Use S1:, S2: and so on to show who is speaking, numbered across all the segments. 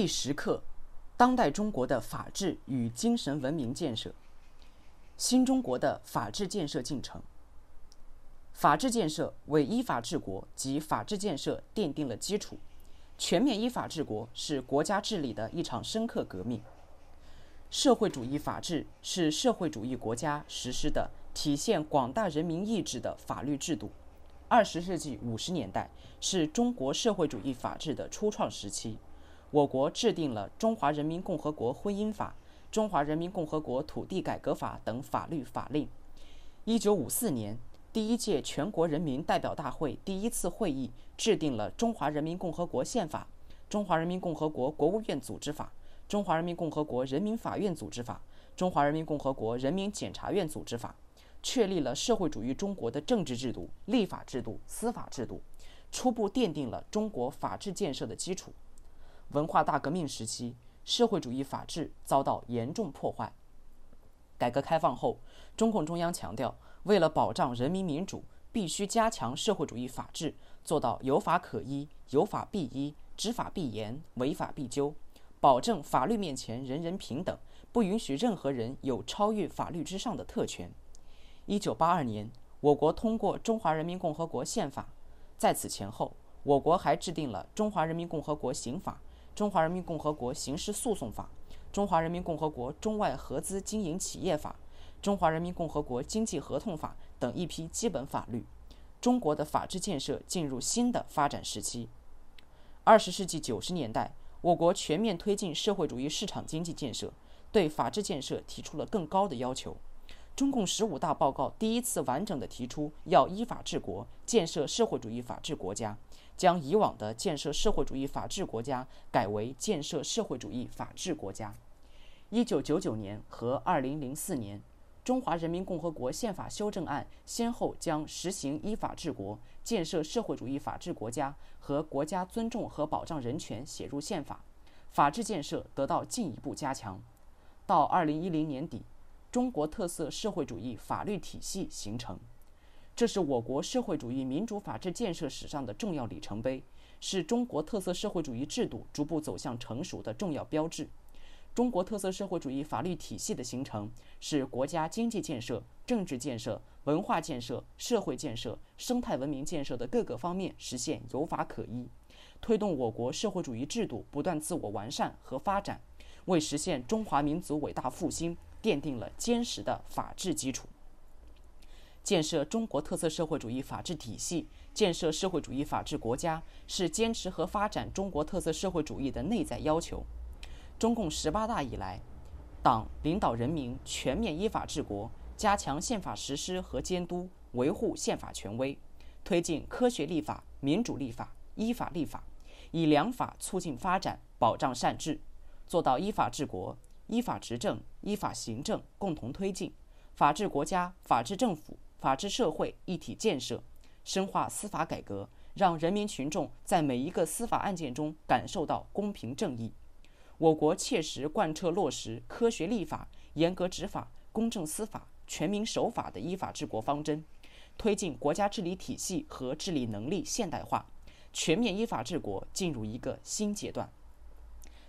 S1: 第十课：当代中国的法治与精神文明建设。新中国的法治建设进程。法治建设为依法治国及法治建设奠定了基础。全面依法治国是国家治理的一场深刻革命。社会主义法治是社会主义国家实施的体现广大人民意志的法律制度。二十世纪五十年代是中国社会主义法治的初创时期。我国制定了《中华人民共和国婚姻法》《中华人民共和国土地改革法》等法律法令。一九五四年，第一届全国人民代表大会第一次会议制定了《中华人民共和国宪法》《中华人民共和国国务院组织法》《中华人民共和国人民法院组织法》《中华人民共和国人民检察院组织法》，确立了社会主义中国的政治制度、立法制度、司法制度，初步奠定了中国法治建设的基础。文化大革命时期，社会主义法治遭到严重破坏。改革开放后，中共中央强调，为了保障人民民主，必须加强社会主义法治，做到有法可依、有法必依、执法必严、违法必究，保证法律面前人人平等，不允许任何人有超越法律之上的特权。一九八二年，我国通过《中华人民共和国宪法》，在此前后，我国还制定了《中华人民共和国刑法》。《中华人民共和国刑事诉讼法》《中华人民共和国中外合资经营企业法》《中华人民共和国经济合同法》等一批基本法律，中国的法治建设进入新的发展时期。二十世纪九十年代，我国全面推进社会主义市场经济建设，对法治建设提出了更高的要求。中共十五大报告第一次完整地提出要依法治国，建设社会主义法治国家。将以往的建设社会主义法治国家改为建设社会主义法治国家。一九九九年和二零零四年，《中华人民共和国宪法修正案》先后将实行依法治国、建设社会主义法治国家和国家尊重和保障人权写入宪法，法治建设得到进一步加强。到二零一零年底，中国特色社会主义法律体系形成。这是我国社会主义民主法治建设史上的重要里程碑，是中国特色社会主义制度逐步走向成熟的重要标志。中国特色社会主义法律体系的形成，是国家经济建设、政治建设、文化建设、社会建设、生态文明建设的各个方面实现有法可依，推动我国社会主义制度不断自我完善和发展，为实现中华民族伟大复兴奠定了坚实的法治基础。建设中国特色社会主义法治体系，建设社会主义法治国家，是坚持和发展中国特色社会主义的内在要求。中共十八大以来，党领导人民全面依法治国，加强宪法实施和监督，维护宪法权威，推进科学立法、民主立法、依法立法，以良法促进发展，保障善治，做到依法治国、依法执政、依法行政共同推进，法治国家、法治政府。法治社会一体建设，深化司法改革，让人民群众在每一个司法案件中感受到公平正义。我国切实贯彻落实科学立法、严格执法、公正司法、全民守法的依法治国方针，推进国家治理体系和治理能力现代化，全面依法治国进入一个新阶段。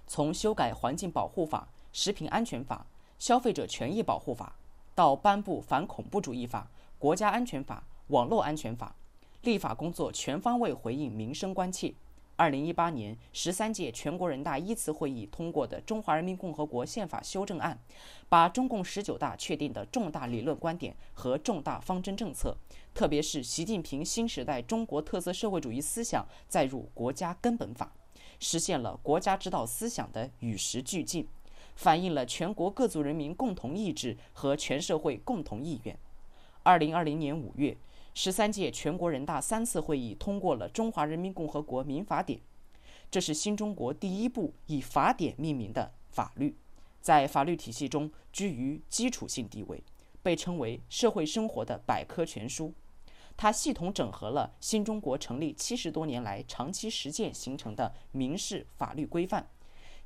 S1: 从修改环境保护法、食品安全法、消费者权益保护法，到颁布反恐怖主义法。国家安全法、网络安全法，立法工作全方位回应民生关切。二零一八年十三届全国人大一次会议通过的《中华人民共和国宪法修正案》，把中共十九大确定的重大理论观点和重大方针政策，特别是习近平新时代中国特色社会主义思想载入国家根本法，实现了国家指导思想的与时俱进，反映了全国各族人民共同意志和全社会共同意愿。二零二零年五月，十三届全国人大三次会议通过了《中华人民共和国民法典》，这是新中国第一部以法典命名的法律，在法律体系中居于基础性地位，被称为社会生活的百科全书。它系统整合了新中国成立七十多年来长期实践形成的民事法律规范，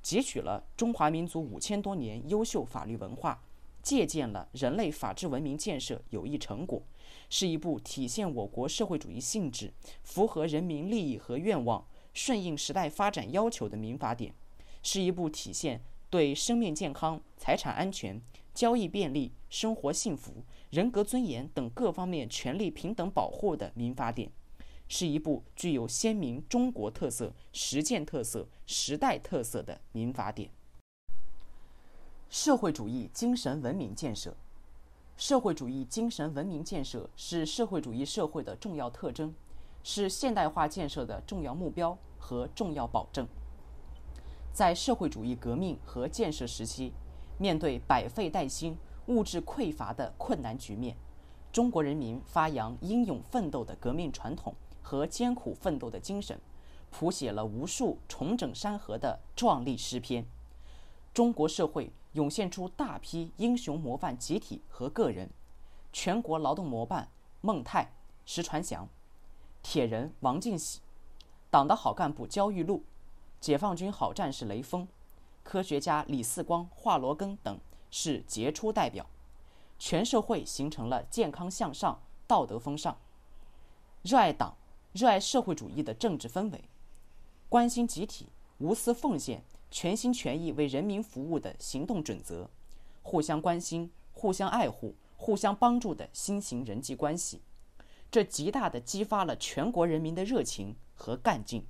S1: 汲取了中华民族五千多年优秀法律文化。借鉴了人类法治文明建设有益成果，是一部体现我国社会主义性质、符合人民利益和愿望、顺应时代发展要求的民法典，是一部体现对生命健康、财产安全、交易便利、生活幸福、人格尊严等各方面权利平等保护的民法典，是一部具有鲜明中国特色、实践特色、时代特色的民法典。社会主义精神文明建设，社会主义精神文明建设是社会主义社会的重要特征，是现代化建设的重要目标和重要保证。在社会主义革命和建设时期，面对百废待兴、物质匮乏的困难局面，中国人民发扬英勇奋斗的革命传统和艰苦奋斗的精神，谱写了无数重整山河的壮丽诗篇。中国社会涌现出大批英雄模范集体和个人：全国劳动模范孟泰、石传祥，铁人王进喜，党的好干部焦裕禄，解放军好战士雷锋，科学家李四光、华罗庚等是杰出代表。全社会形成了健康向上、道德风尚、热爱党、热爱社会主义的政治氛围，关心集体、无私奉献。全心全意为人民服务的行动准则，互相关心、互相爱护、互相帮助的新型人际关系，这极大地激发了全国人民的热情和干劲。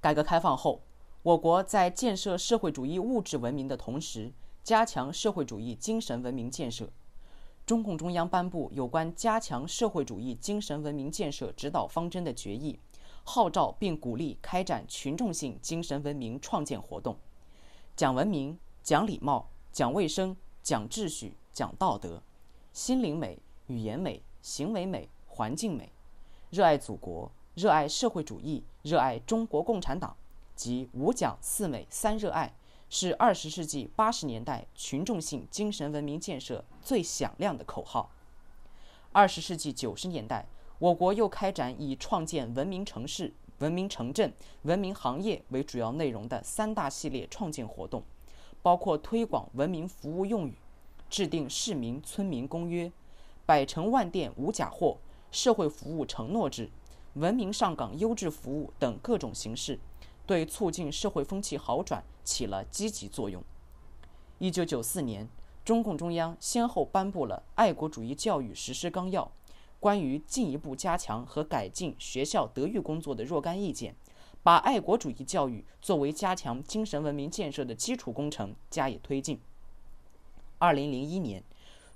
S1: 改革开放后，我国在建设社会主义物质文明的同时，加强社会主义精神文明建设。中共中央颁布有关加强社会主义精神文明建设指导方针的决议。号召并鼓励开展群众性精神文明创建活动，讲文明、讲礼貌、讲卫生、讲秩序、讲道德，心灵美、语言美、行为美、环境美，热爱祖国、热爱社会主义、热爱中国共产党及五讲四美三热爱，是二十世纪八十年代群众性精神文明建设最响亮的口号。二十世纪九十年代。我国又开展以创建文明城市、文明城镇、文明行业为主要内容的三大系列创建活动，包括推广文明服务用语、制定市民村民公约、百城万店无假货、社会服务承诺制、文明上岗优质服务等各种形式，对促进社会风气好转起了积极作用。一九九四年，中共中央先后颁布了《爱国主义教育实施纲要》。关于进一步加强和改进学校德育工作的若干意见，把爱国主义教育作为加强精神文明建设的基础工程加以推进。二零零一年，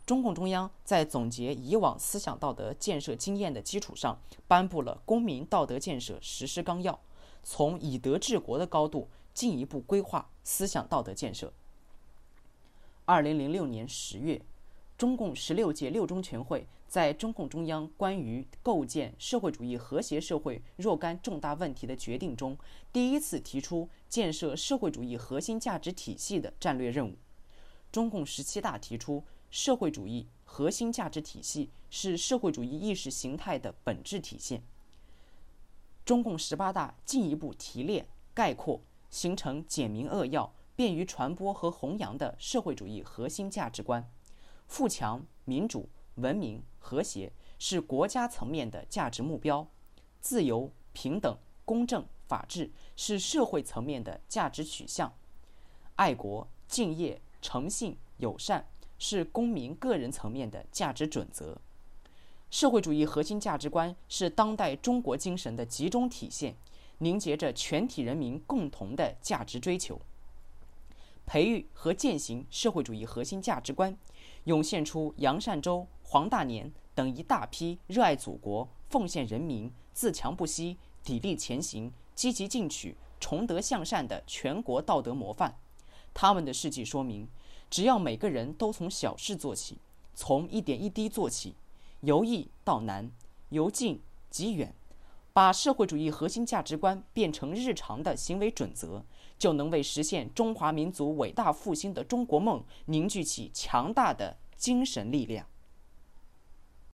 S1: 中共中央在总结以往思想道德建设经验的基础上，颁布了《公民道德建设实施纲要》，从以德治国的高度进一步规划思想道德建设。二零零六年十月。中共十六届六中全会在中共中央关于构建社会主义和谐社会若干重大问题的决定中，第一次提出建设社会主义核心价值体系的战略任务。中共十七大提出，社会主义核心价值体系是社会主义意识形态的本质体现。中共十八大进一步提炼、概括，形成简明扼要、便于传播和弘扬的社会主义核心价值观。富强、民主、文明、和谐是国家层面的价值目标；自由、平等、公正、法治是社会层面的价值取向；爱国、敬业、诚信、友善是公民个人层面的价值准则。社会主义核心价值观是当代中国精神的集中体现，凝结着全体人民共同的价值追求。培育和践行社会主义核心价值观。涌现出杨善洲、黄大年等一大批热爱祖国、奉献人民、自强不息、砥砺前行、积极进取、崇德向善的全国道德模范。他们的事迹说明，只要每个人都从小事做起，从一点一滴做起，由易到难，由近及远，把社会主义核心价值观变成日常的行为准则。就能为实现中华民族伟大复兴的中国梦凝聚起强大的精神力量。